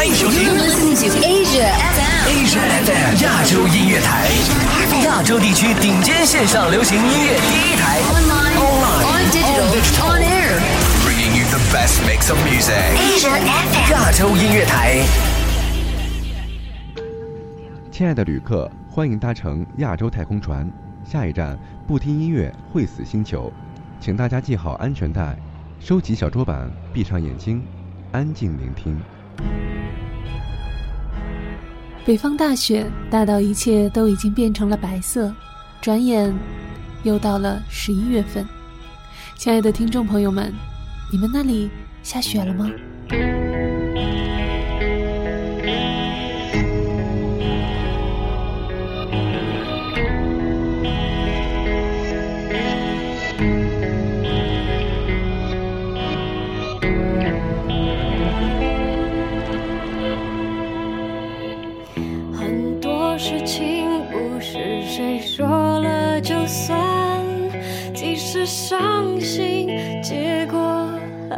欢迎收听 Asia FM. Asia FM 亚洲音乐台，亚洲地区顶尖线上流行音乐第一台 Online, Online, on digital, on digital. on air. bringing you the best mix of music。Asia FM. 亚洲音乐台，亲爱的旅客，欢迎搭乘亚洲太空船，下一站不听音乐会死星球，请大家系好安全带，收起小桌板，闭上眼睛，安静聆听。北方大雪大到一切都已经变成了白色，转眼又到了十一月份。亲爱的听众朋友们，你们那里下雪了吗？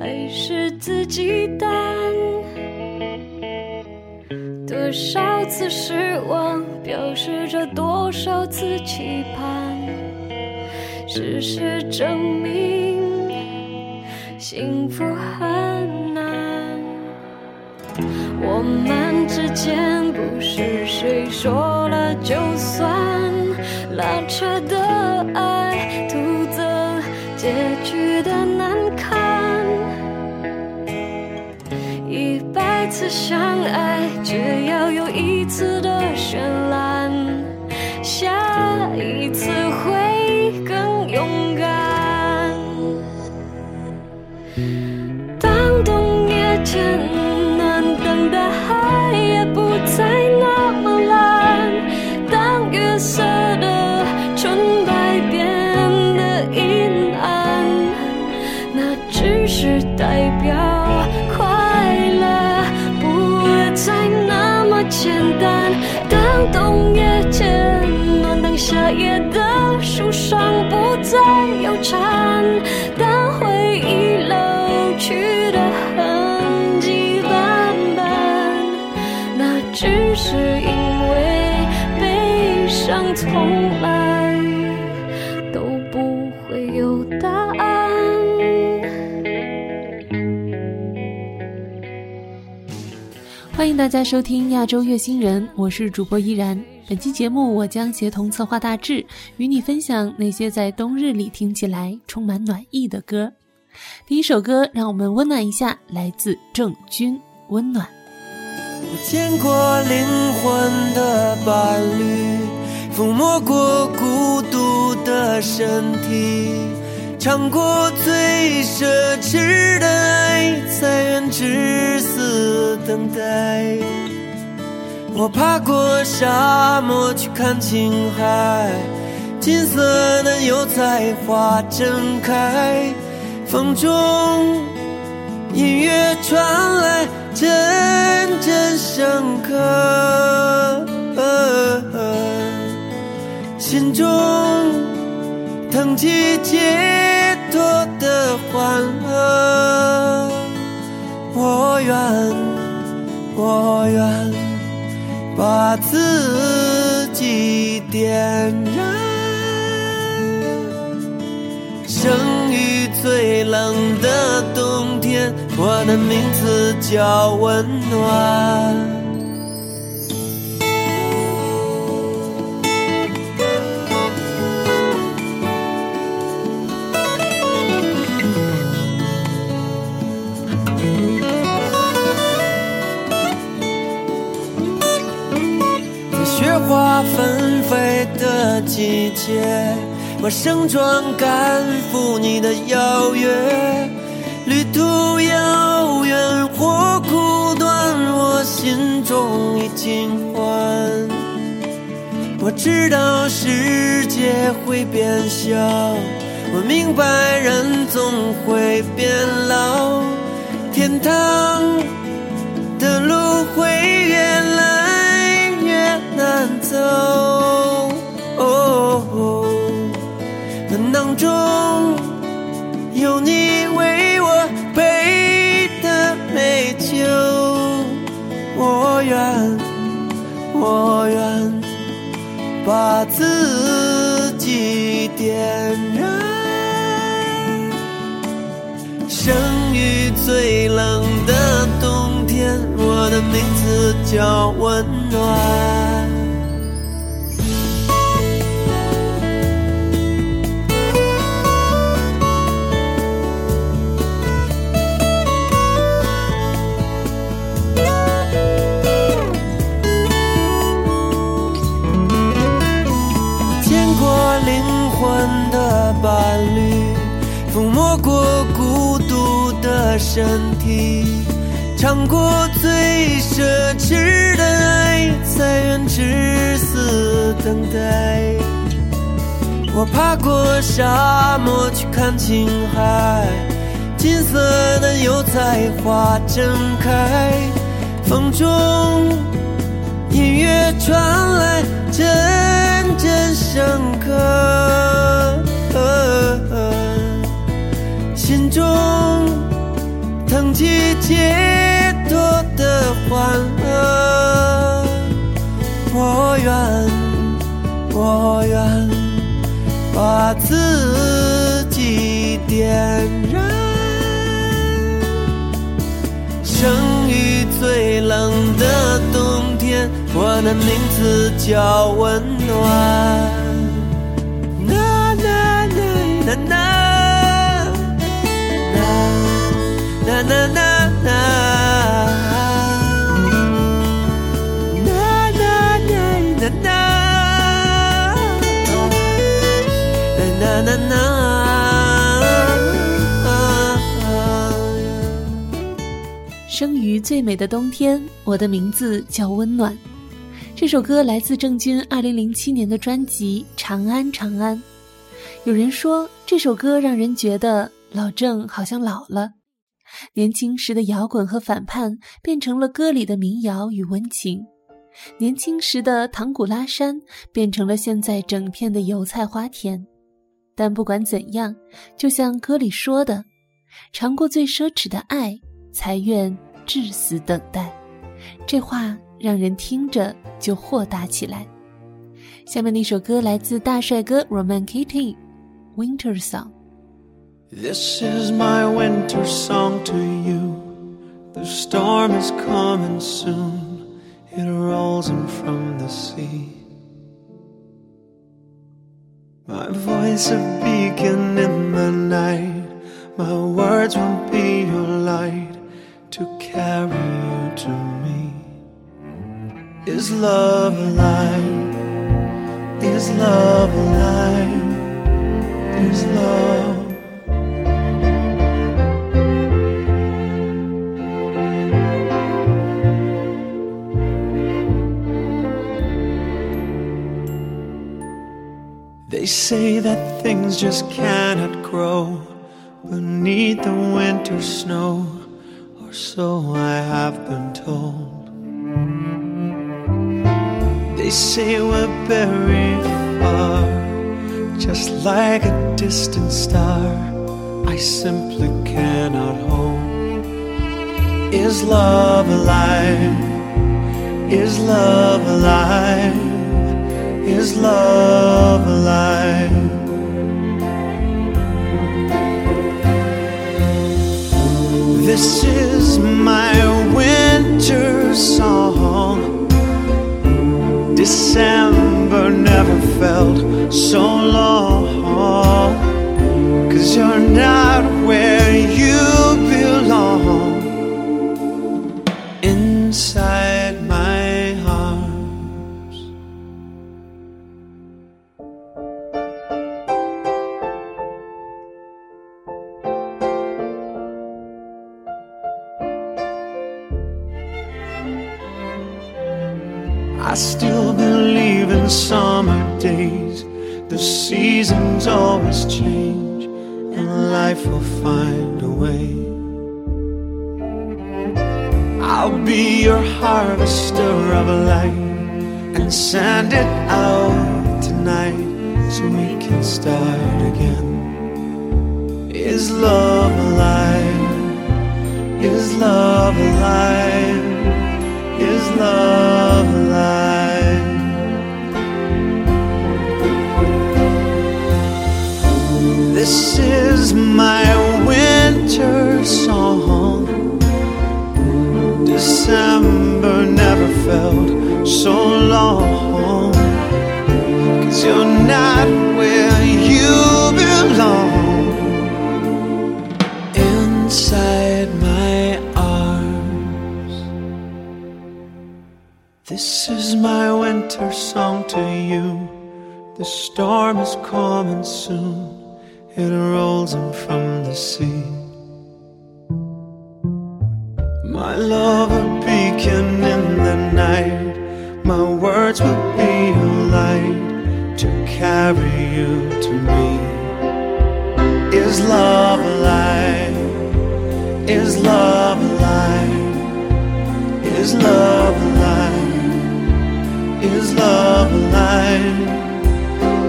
还是自己担。多少次失望，表示着多少次期盼。事实证明，幸福很难。我们之间不是谁说了就算，爱，欢迎大家收听亚洲月星人，我是主播依然。本期节目我将协同策划大志，与你分享那些在冬日里听起来充满暖意的歌。第一首歌，让我们温暖一下，来自郑钧，《温暖》。我见过灵魂的伴侣，抚摸过孤独的身体，尝过最奢侈的爱，才愿至死等待。我爬过沙漠去看青海，金色的油菜花正开，风中音乐传来，阵阵深刻，心中腾起解脱的欢乐。我愿，我愿把自己点燃。生于最冷的冬天，我的名字叫温暖。季节，我盛装赶赴你的邀约。旅途遥远或苦短，我心中已尽欢。我知道世界会变小，我明白人总会变老，天堂的路会越来越难走。当中有你为我备的美酒，我愿，我愿把自己点燃。生于最冷的冬天，我的名字叫温暖。身体，尝过最奢侈的爱，才愿至死等待。我爬过沙漠去看青海，金色的油菜花正开，风中音乐传来，阵阵笙歌，心中腾起解脱的欢乐。我愿，我愿把自己点燃。生于最冷的冬天，我的名字叫温暖。呐，呐呐呐呐，呐呐呐呐呐，呐呐呐。生于最美的冬天，我的名字叫温暖。这首歌来自郑钧2007年的专辑《长安长安》。有人说这首歌让人觉得老郑好像老了，年轻时的摇滚和反叛变成了歌里的民谣与温情，年轻时的唐古拉山变成了现在整片的油菜花田。但不管怎样，就像歌里说的，尝过最奢侈的爱，才愿至死等待。这话让人听着就豁达起来。下面的一首歌来自大帅哥 Roman Kitty，《Winter Song》。This is my winter song to you. The storm is coming soon. It rolls in from the sea. My voice a beacon in the night. My words will be your light to carry you to me. Is love alive? Is love alive? Is love? They say that things just cannot grow beneath the winter snow, or so I have been told. They say we're buried far, just like a distant star. I simply cannot hold. Is love alive? Is love alive? Is love alive? This is my winter Is love alive? Is love alive? Is love alive? This is my winter song. December never felt so long. Cause you're not where you This is my winter song to you. The storm is coming soon. It rolls in from the sea. My love, a beacon in the night. My words will be a light to carry you to me. Is love alive? Is love alive? Is love alive? Is love alive?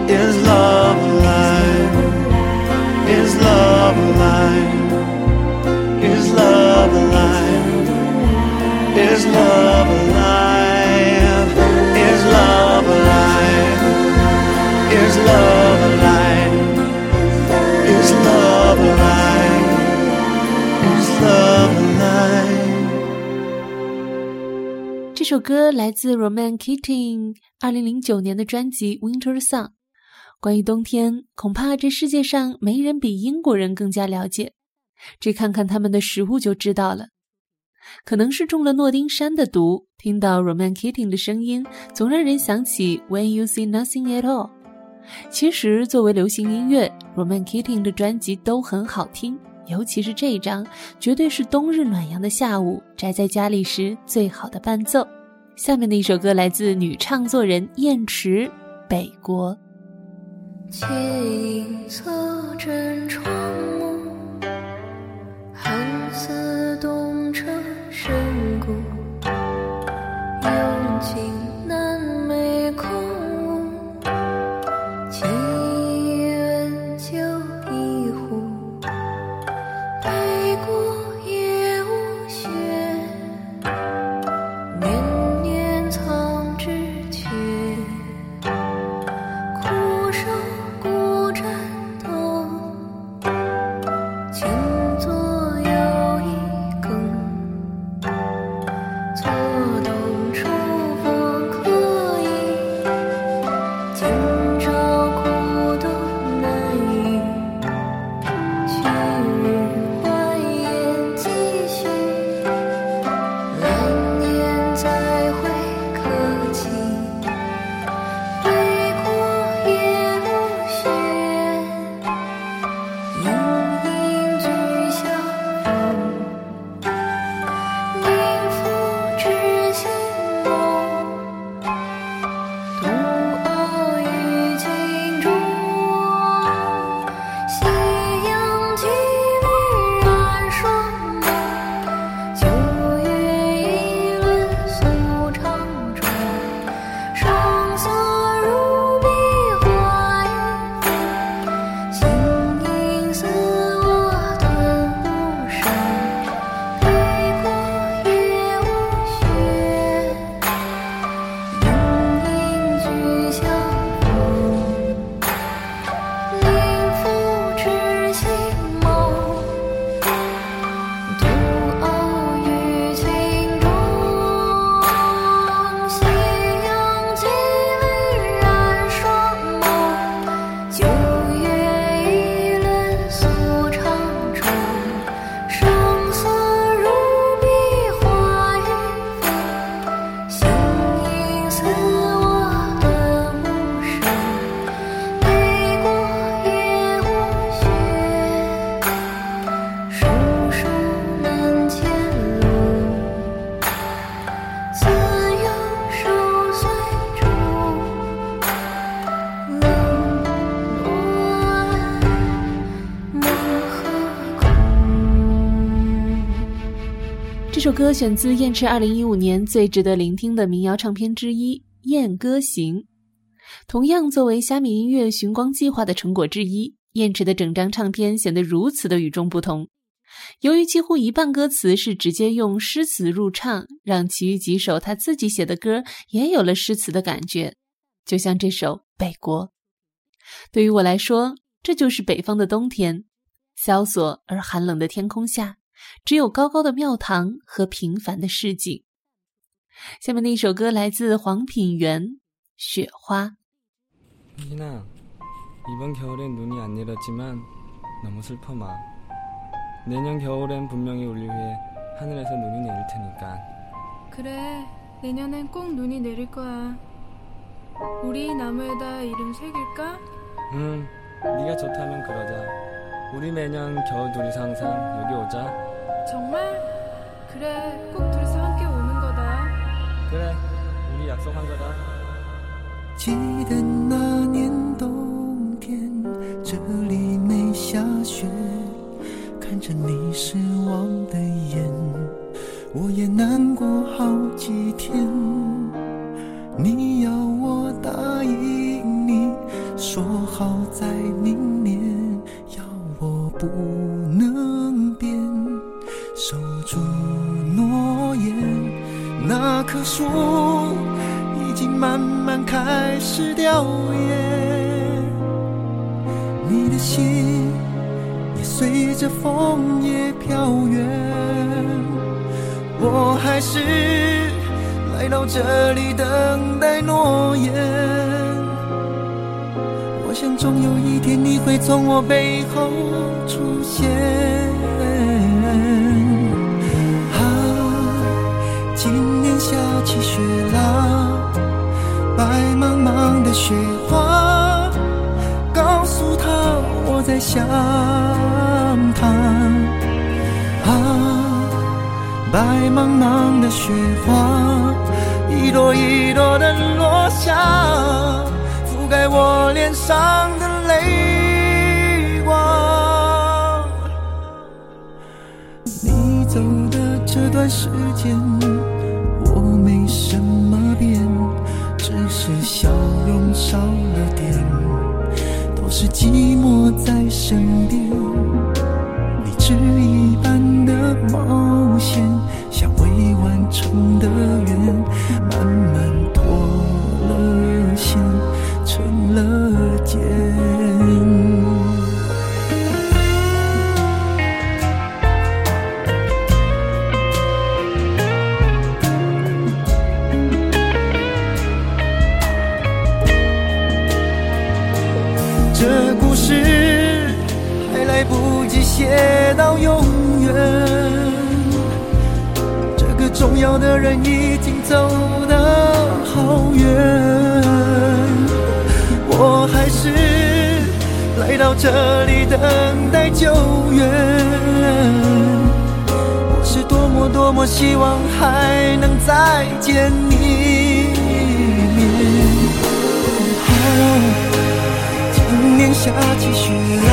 Is love alive? Is love alive? Is love alive? Is love alive? Is love alive? Is love alive? Is love alive? Is love alive? 首歌来自 Roman Keating 二零零九年的专辑《Winter Song》。关于冬天，恐怕这世界上没人比英国人更加了解。只看看他们的食物就知道了。可能是中了诺丁山的毒，听到 Roman Keating 的声音，总让人想起 When You See Nothing at All。其实，作为流行音乐，Roman Keating 的专辑都很好听，尤其是这一张，绝对是冬日暖阳的下午宅在家里时最好的伴奏。下面的一首歌来自女唱作人燕池，《北国》。借影侧枕窗幕，寒似冬彻深谷。幽静歌选自燕池二零一五年最值得聆听的民谣唱片之一《燕歌行》。同样作为虾米音乐寻光计划的成果之一，燕池的整张唱片显得如此的与众不同。由于几乎一半歌词是直接用诗词入唱，让其余几首他自己写的歌也有了诗词的感觉，就像这首《北国》。对于我来说，这就是北方的冬天，萧索而寒冷的天空下，只有高高的庙堂和平凡的市井。下面的一首歌来自黄品源，《雪花》。 희나, 이번 겨울엔 눈이 안 내렸지만 너무 슬퍼 마. 내년 겨울엔 분명히 우리 위해 하늘에서 눈이 내릴 테니까. 그래, 내년엔 꼭 눈이 내릴 거야. 우리 나무에다 이름 새길까? 응, 네가 좋다면 그러자. 우리 매년 겨울 둘이서 항상 여기 오자. 정말? 그래, 꼭 둘이서 함께 오는 거다. 그래, 우리 약속한 거다. 记得那年冬天，这里没下雪，看着你失望的眼，我也难过好几天。你要我答应你，说好在明年，要我不能变， 守住诺言。那棵树已经慢慢开始凋叶，你的心也随着枫叶飘远。我还是来到这里等待诺言。我想总有一天你会从我背后出现。起雪啦，白茫茫的雪花，告诉他我在想他。啊，白茫茫的雪花，一朵一朵的落下，覆盖我脸上的泪光。你走的这段时间，是寂寞在身边。你纸一般的冒险，像未完成的愿，要的人已经走得好远，我还是来到这里等待救援。我是多么多么希望还能再见你一面。今年下起雪来，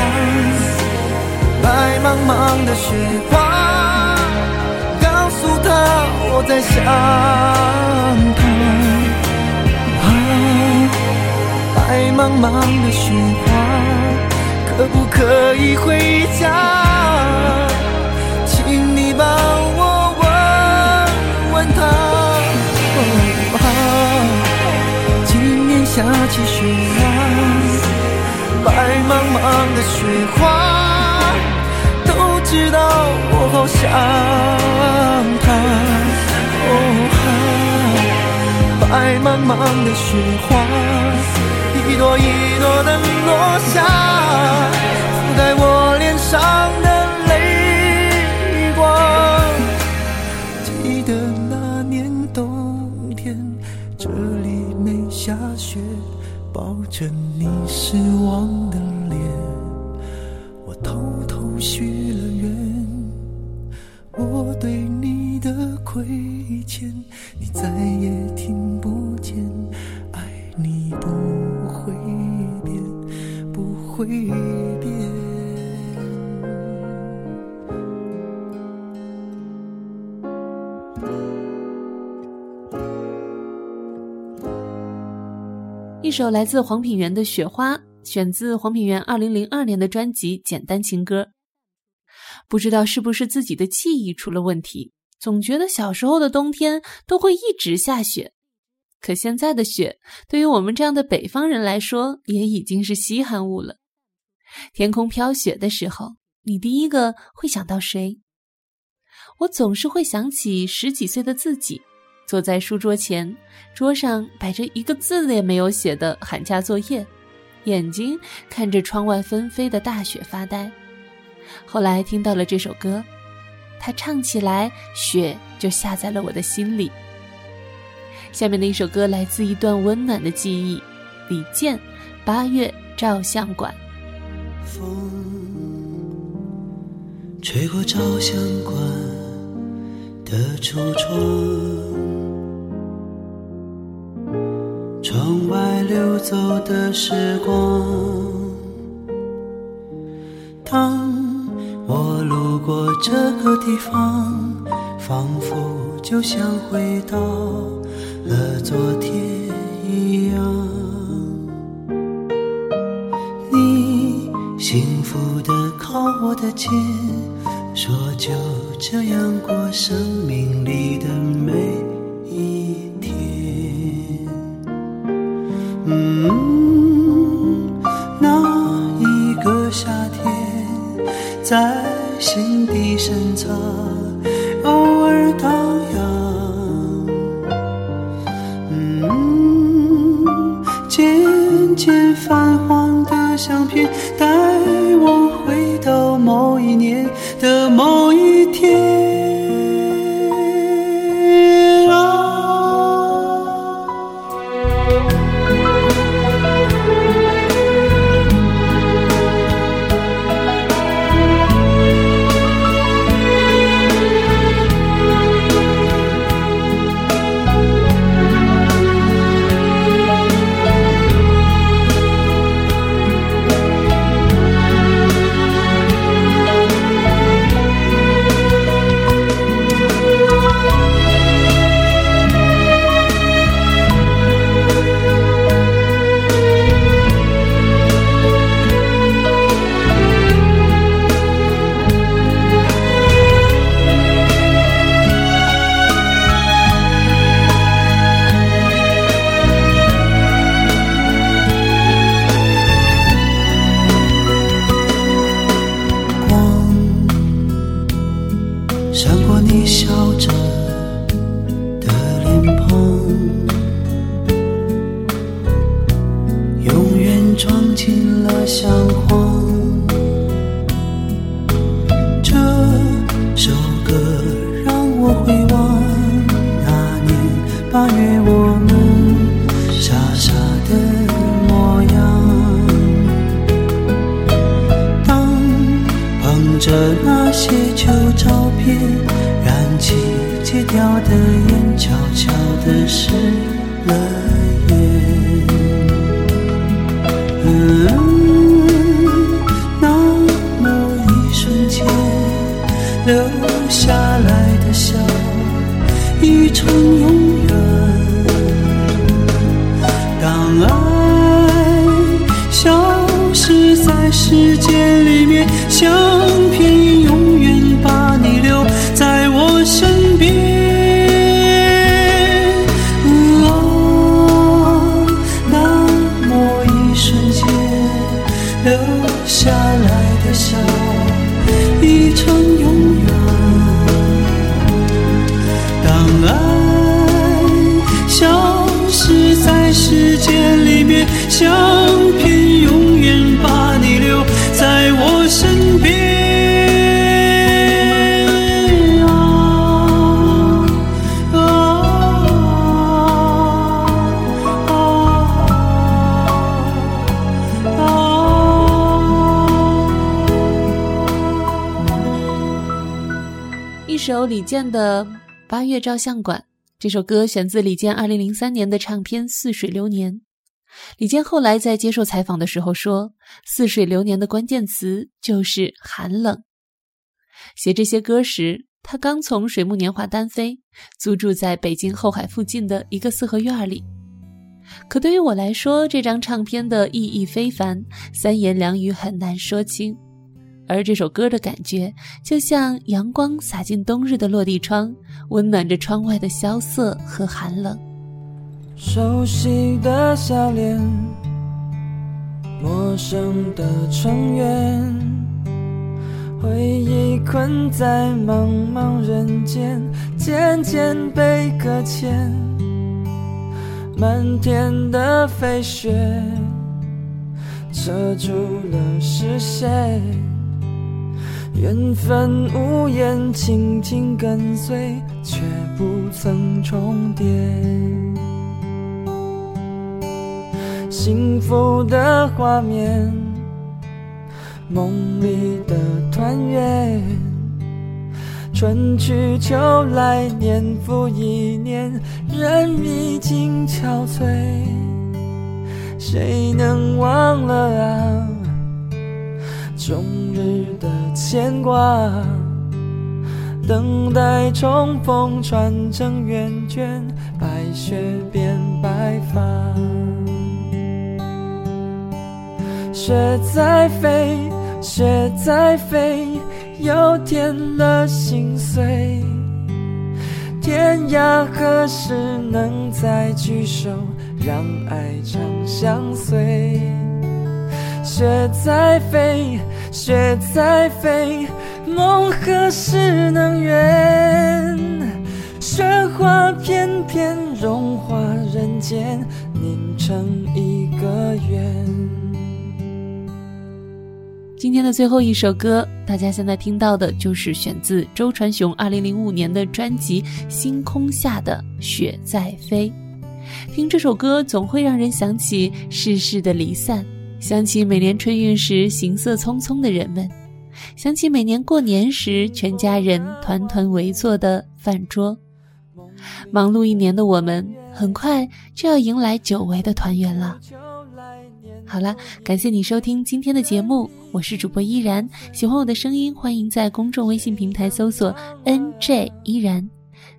白茫茫的雪花，我在想他。啊，白茫茫的雪花，可不可以回家？请你帮我问问他。啊，今年下起雪来。白茫茫的雪花，都知道茫茫的雪花，一朵一朵的落下，覆盖我脸上的泪光。记得那年冬天，这里没下雪。抱着你失望一首来自黄品源的《雪花》，选自黄品源二零零二年的专辑《简单情歌》。不知道是不是自己的记忆出了问题，总觉得小时候的冬天都会一直下雪。可现在的雪，对于我们这样的北方人来说，也已经是稀罕物了。天空飘雪的时候，你第一个会想到谁？我总是会想起十几岁的自己，坐在书桌前，桌上摆着一个字也没有写的寒假作业，眼睛看着窗外纷飞的大雪发呆。后来听到了这首歌，他唱起来，雪就下在了我的心里。下面的一首歌来自一段温暖的记忆，李健，《八月照相馆》。风吹过照相馆的橱，窗走的时光。当我路过这个地方，仿佛就像回到了昨天一样。你幸福的靠我的肩，说就这样过生命里的每在心底深藏，偶尔荡漾。嗯，渐渐泛黄的相片，带我回到某一年留下来的笑，已成永远。当爱消失在时间里面，首李健的《八月照相馆》，这首歌选自李健2003年的唱片《似水流年》。李健后来在接受采访的时候说，《似水流年》的关键词就是寒冷。写这些歌时，他刚从水木年华单飞，租住在北京后海附近的一个四合院里。可对于我来说，这张唱片的意义非凡，三言两语很难说清。而这首歌的感觉，就像阳光洒进冬日的落地窗，温暖着窗外的萧瑟和寒冷。熟悉的笑脸，陌生的成员，回忆困在茫茫人间，渐渐被搁浅。漫天的飞雪遮住了视线，缘分无言，轻轻跟随，却不曾重叠。幸福的画面，梦里的团圆。春去秋来，年复一年，人已经憔悴。谁能忘了啊，终日的牵挂？等待重逢，穿成圆圈，白雪变白发。雪在飞，雪在飞。又添了心碎，天涯何时能再聚首，让爱长相随？雪在飞，雪在飞，梦何时能圆？雪花片片融化人间，凝成一个圆。今天的最后一首歌，大家现在听到的就是选自周传雄2005年的专辑《星空下的雪在飞》。听这首歌，总会让人想起世事的离散，想起每年春运时行色匆匆的人们，想起每年过年时全家人团团围坐的饭桌。忙碌一年的我们，很快就要迎来久违的团圆了。好了，感谢你收听今天的节目，我是主播依然。喜欢我的声音，欢迎在公众微信平台搜索 “nj 依然”，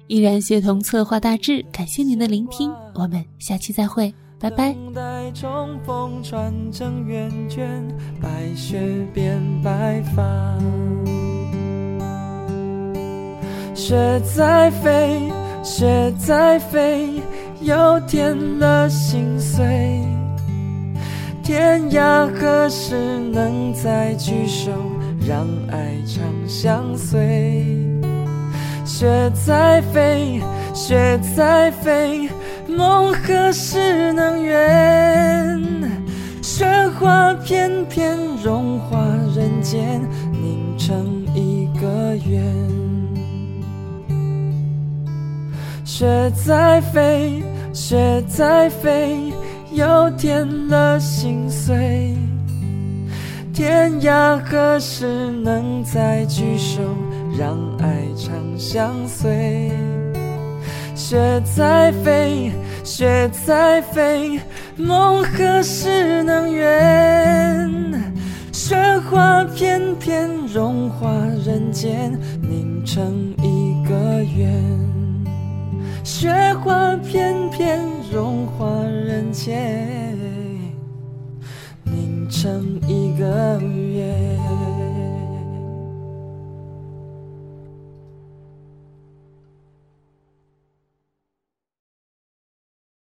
依然协同策划大致。感谢您的聆听，我们下期再会，拜拜。等待重逢，传承圆圈，白雪变白发。雪在飞，雪在飞，又添了心碎。天涯何时能再聚首，让爱长相随？雪在飞，雪在飞，梦何时能圆？雪花片片融化人间，凝成一个圆。雪在飞，雪在飞。又添了心碎，天涯何时能再聚首，让爱长相随？雪在飞，雪在飞，梦何时能圆？雪花片片融化人间，凝成一个圆。雪花片片融化人间，凝成一个圆。